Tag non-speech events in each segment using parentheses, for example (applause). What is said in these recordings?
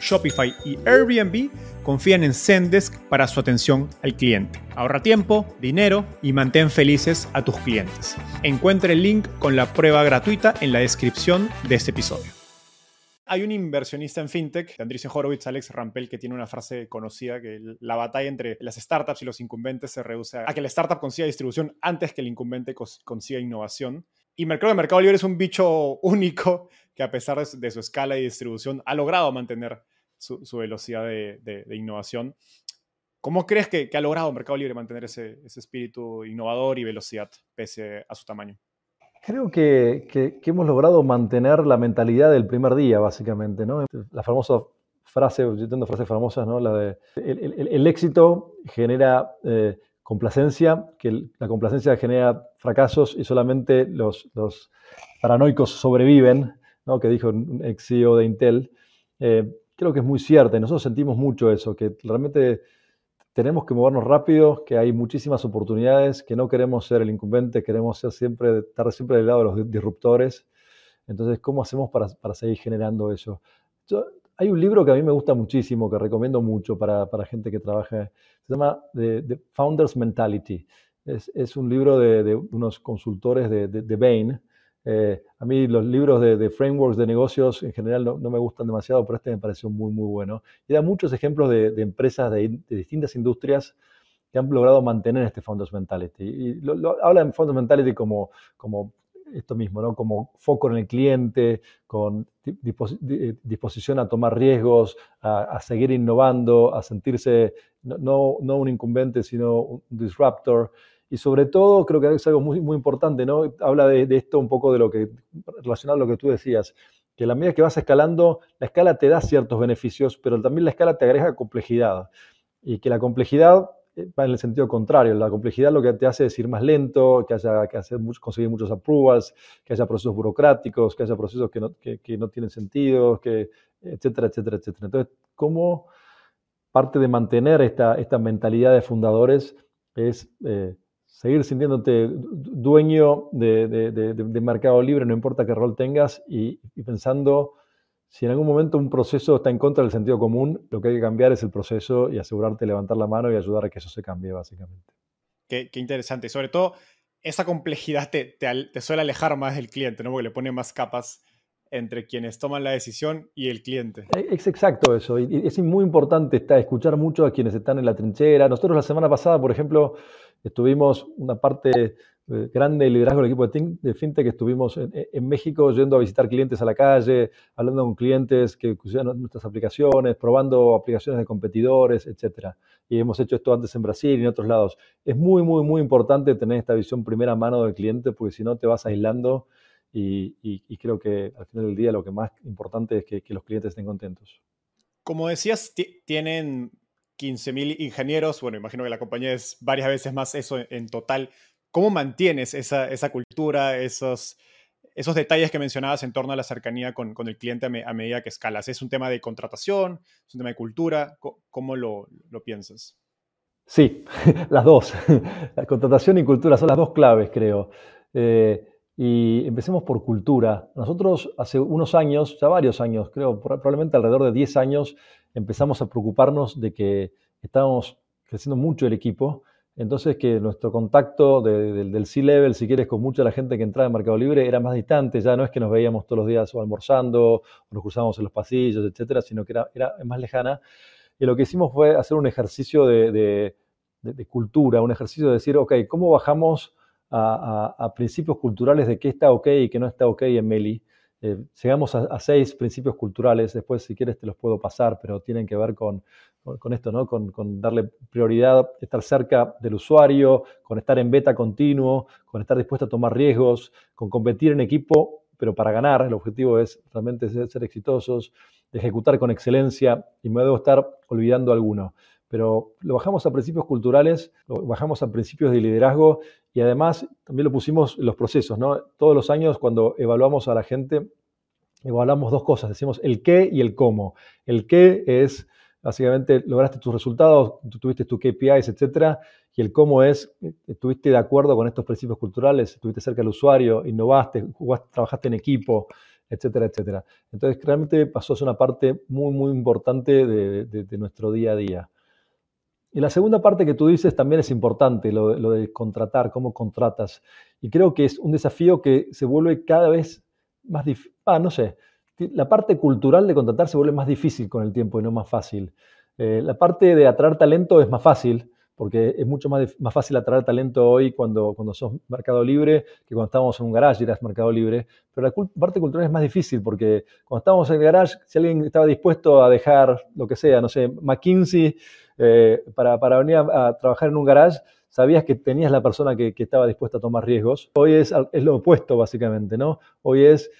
Shopify y Airbnb confían en Zendesk para su atención al cliente. Ahorra tiempo, dinero y mantén felices a tus clientes. Encuentre el link con la prueba gratuita en la descripción de este episodio. Hay un inversionista en fintech, Andreessen Horowitz, Alex Rampel, que tiene una frase conocida que la batalla entre las startups y los incumbentes se reduce a que la startup consiga distribución antes que el incumbente consiga innovación. Y creo que Mercado Libre es un bicho (laughs) único que a pesar de su escala y distribución ha logrado mantener su, velocidad de, innovación. ¿Cómo crees que, ha logrado Mercado Libre mantener ese, espíritu innovador y velocidad pese a su tamaño? Creo que, hemos logrado mantener la mentalidad del primer día, básicamente. ¿no? La famosa frase, yo tengo frases famosas, ¿no? la de el, éxito genera eh, complacencia, que la complacencia genera fracasos y solamente los, los paranoicos sobreviven, ¿no? que dijo un ex CEO de Intel. Eh, creo que es muy cierta y nosotros sentimos mucho eso, que realmente tenemos que movernos rápido, que hay muchísimas oportunidades, que no queremos ser el incumbente, queremos ser siempre, estar siempre del lado de los disruptores. Entonces, ¿cómo hacemos para, para seguir generando eso? Hay un libro que a mí me gusta muchísimo, que recomiendo mucho para, para gente que trabaja, se llama The, Founder's Mentality. Es, es, un libro de, de unos consultores de, de Bain, eh, a mí los libros de, frameworks de negocios en general no, me gustan demasiado, pero este me pareció muy, muy bueno. Y da muchos ejemplos de, empresas de, distintas industrias que han logrado mantener este Founders Mentality. Y lo, habla de Founders Mentality como, como esto mismo, ¿no? como foco en el cliente, con eh, disposición a tomar riesgos, a, seguir innovando, a sentirse no, no un incumbente, sino un disruptor. Y sobre todo, creo que es algo muy, muy importante, ¿no? Habla de, esto un poco de lo que, relacionado a lo que tú decías, que a la medida que vas escalando, la escala te da ciertos beneficios, pero también la escala te agrega complejidad. Y que la complejidad en el sentido contrario. La complejidad lo que te hace es ir más lento, que haya que hacer, conseguir muchos approvals, que haya procesos burocráticos, que haya procesos que no, que, no tienen sentido, que, etcétera, etcétera, etcétera. Entonces, ¿cómo parte de mantener esta, esta mentalidad de fundadores es eh, seguir sintiéndote dueño de, Mercado Libre, no importa qué rol tengas, y, pensando si en algún momento un proceso está en contra del sentido común, lo que hay que cambiar es el proceso y asegurarte de levantar la mano y ayudar a que eso se cambie, básicamente. Qué, interesante. Sobre todo, esa complejidad te, te, suele alejar más del cliente, ¿no? Porque le pone más capas entre quienes toman la decisión y el cliente. E, es exacto eso. Y es muy importante escuchar mucho a quienes están en la trinchera. Nosotros la semana pasada, por ejemplo, Estuvimos una parte eh, grande del liderazgo del equipo de FinTech, estuvimos en, México yendo a visitar clientes a la calle, hablando con clientes que usan nuestras aplicaciones, probando aplicaciones de competidores, etc. Y hemos hecho esto antes en Brasil y en otros lados. Es muy, muy, muy importante tener esta visión primera mano del cliente, porque si no te vas aislando y, creo que al final del día lo que más importante es que, que los clientes estén contentos. Como decías, tienen 15.000 ingenieros, bueno, imagino que la compañía es varias veces más eso en total. ¿Cómo mantienes esa, esa cultura, esos, esos detalles que mencionabas en torno a la cercanía con, con el cliente a, medida que escalas? ¿Es un tema de contratación? ¿Es un tema de cultura? ¿Cómo lo, lo piensas? Sí, (laughs) las dos. La contratación y cultura son las dos claves, creo. Eh, y empecemos por cultura. Nosotros hace unos años, ya varios años, creo, probablemente alrededor de 10 años, empezamos a preocuparnos de que estábamos creciendo mucho el equipo, Entonces que nuestro contacto del C-Level, si quieres, con mucha de la gente que entraba en Mercado Libre era más distante, ya no es que nos veíamos todos los días o almorzando, o nos cruzábamos en los pasillos, etcétera, sino que era, era más lejana. Y lo que hicimos fue hacer un ejercicio de, cultura, un ejercicio de decir, ok, ¿cómo bajamos a, principios culturales de qué está ok y qué no está ok en Meli? Eh, llegamos a, seis principios culturales, después si quieres te los puedo pasar, pero tienen que ver con, esto, ¿no? Con, darle prioridad, estar cerca del usuario, con estar en beta continuo, con estar dispuesto a tomar riesgos, con competir en equipo, pero para ganar, el objetivo es realmente ser, exitosos, ejecutar con excelencia y me debo estar olvidando alguno. Pero lo bajamos a principios culturales, lo bajamos a principios de liderazgo y además también lo pusimos en los procesos, ¿no? Todos los años cuando evaluamos a la gente, evaluamos dos cosas, decimos el qué y el cómo. El qué es, básicamente, lograste tus resultados, tuviste tus KPIs, etcétera, y el cómo es, estuviste de acuerdo con estos principios culturales, estuviste cerca del usuario, innovaste, trabajaste en equipo, etcétera, etcétera. Entonces, realmente pasó a ser una parte muy, muy importante de nuestro día a día. Y la segunda parte que tú dices también es importante, lo, de contratar, cómo contratas. Y creo que es un desafío que se vuelve cada vez más difícil. Ah, no sé. La parte cultural de contratar se vuelve más difícil con el tiempo y no más fácil. Eh, la parte de atraer talento es más fácil, porque es mucho más, más fácil atraer talento hoy cuando, cuando sos mercado libre que cuando estábamos en un garage y eras mercado libre. Pero la parte cultural es más difícil porque cuando estábamos en el garage, si alguien estaba dispuesto a dejar lo que sea, no sé, McKinsey eh, para, venir a, trabajar en un garage, sabías que tenías la persona que, estaba dispuesta a tomar riesgos. Hoy es, es, lo opuesto, básicamente, ¿no? Hoy es,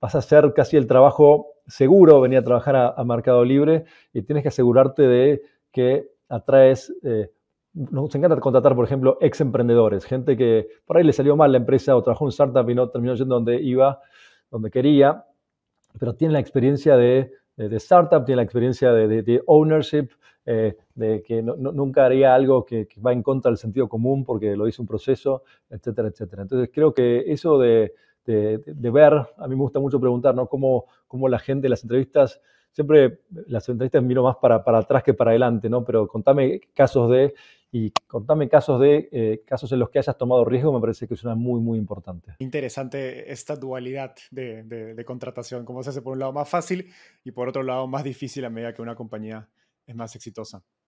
vas a hacer casi el trabajo seguro, venir a trabajar a, Mercado Libre y tienes que asegurarte de que atraes... Eh, nos encanta contratar, por ejemplo, ex emprendedores, gente que por ahí le salió mal la empresa o trabajó en startup y no terminó yendo donde iba, donde quería, pero tiene la experiencia de, de, startup, tiene la experiencia de, de ownership, eh, de que nunca haría algo que, va en contra del sentido común porque lo hizo un proceso, etcétera, etcétera. Entonces creo que eso de, ver, a mí me gusta mucho preguntar, ¿no? Cómo, cómo la gente, las entrevistas, siempre las entrevistas miro más para, para atrás que para adelante, ¿no? Pero contame casos de, y contame casos de eh, casos en los que hayas tomado riesgo, me parece que es muy, muy importante. Interesante esta dualidad de, de, de contratación, cómo se hace por un lado más fácil y por otro lado más difícil a medida que una compañía es más exitosa.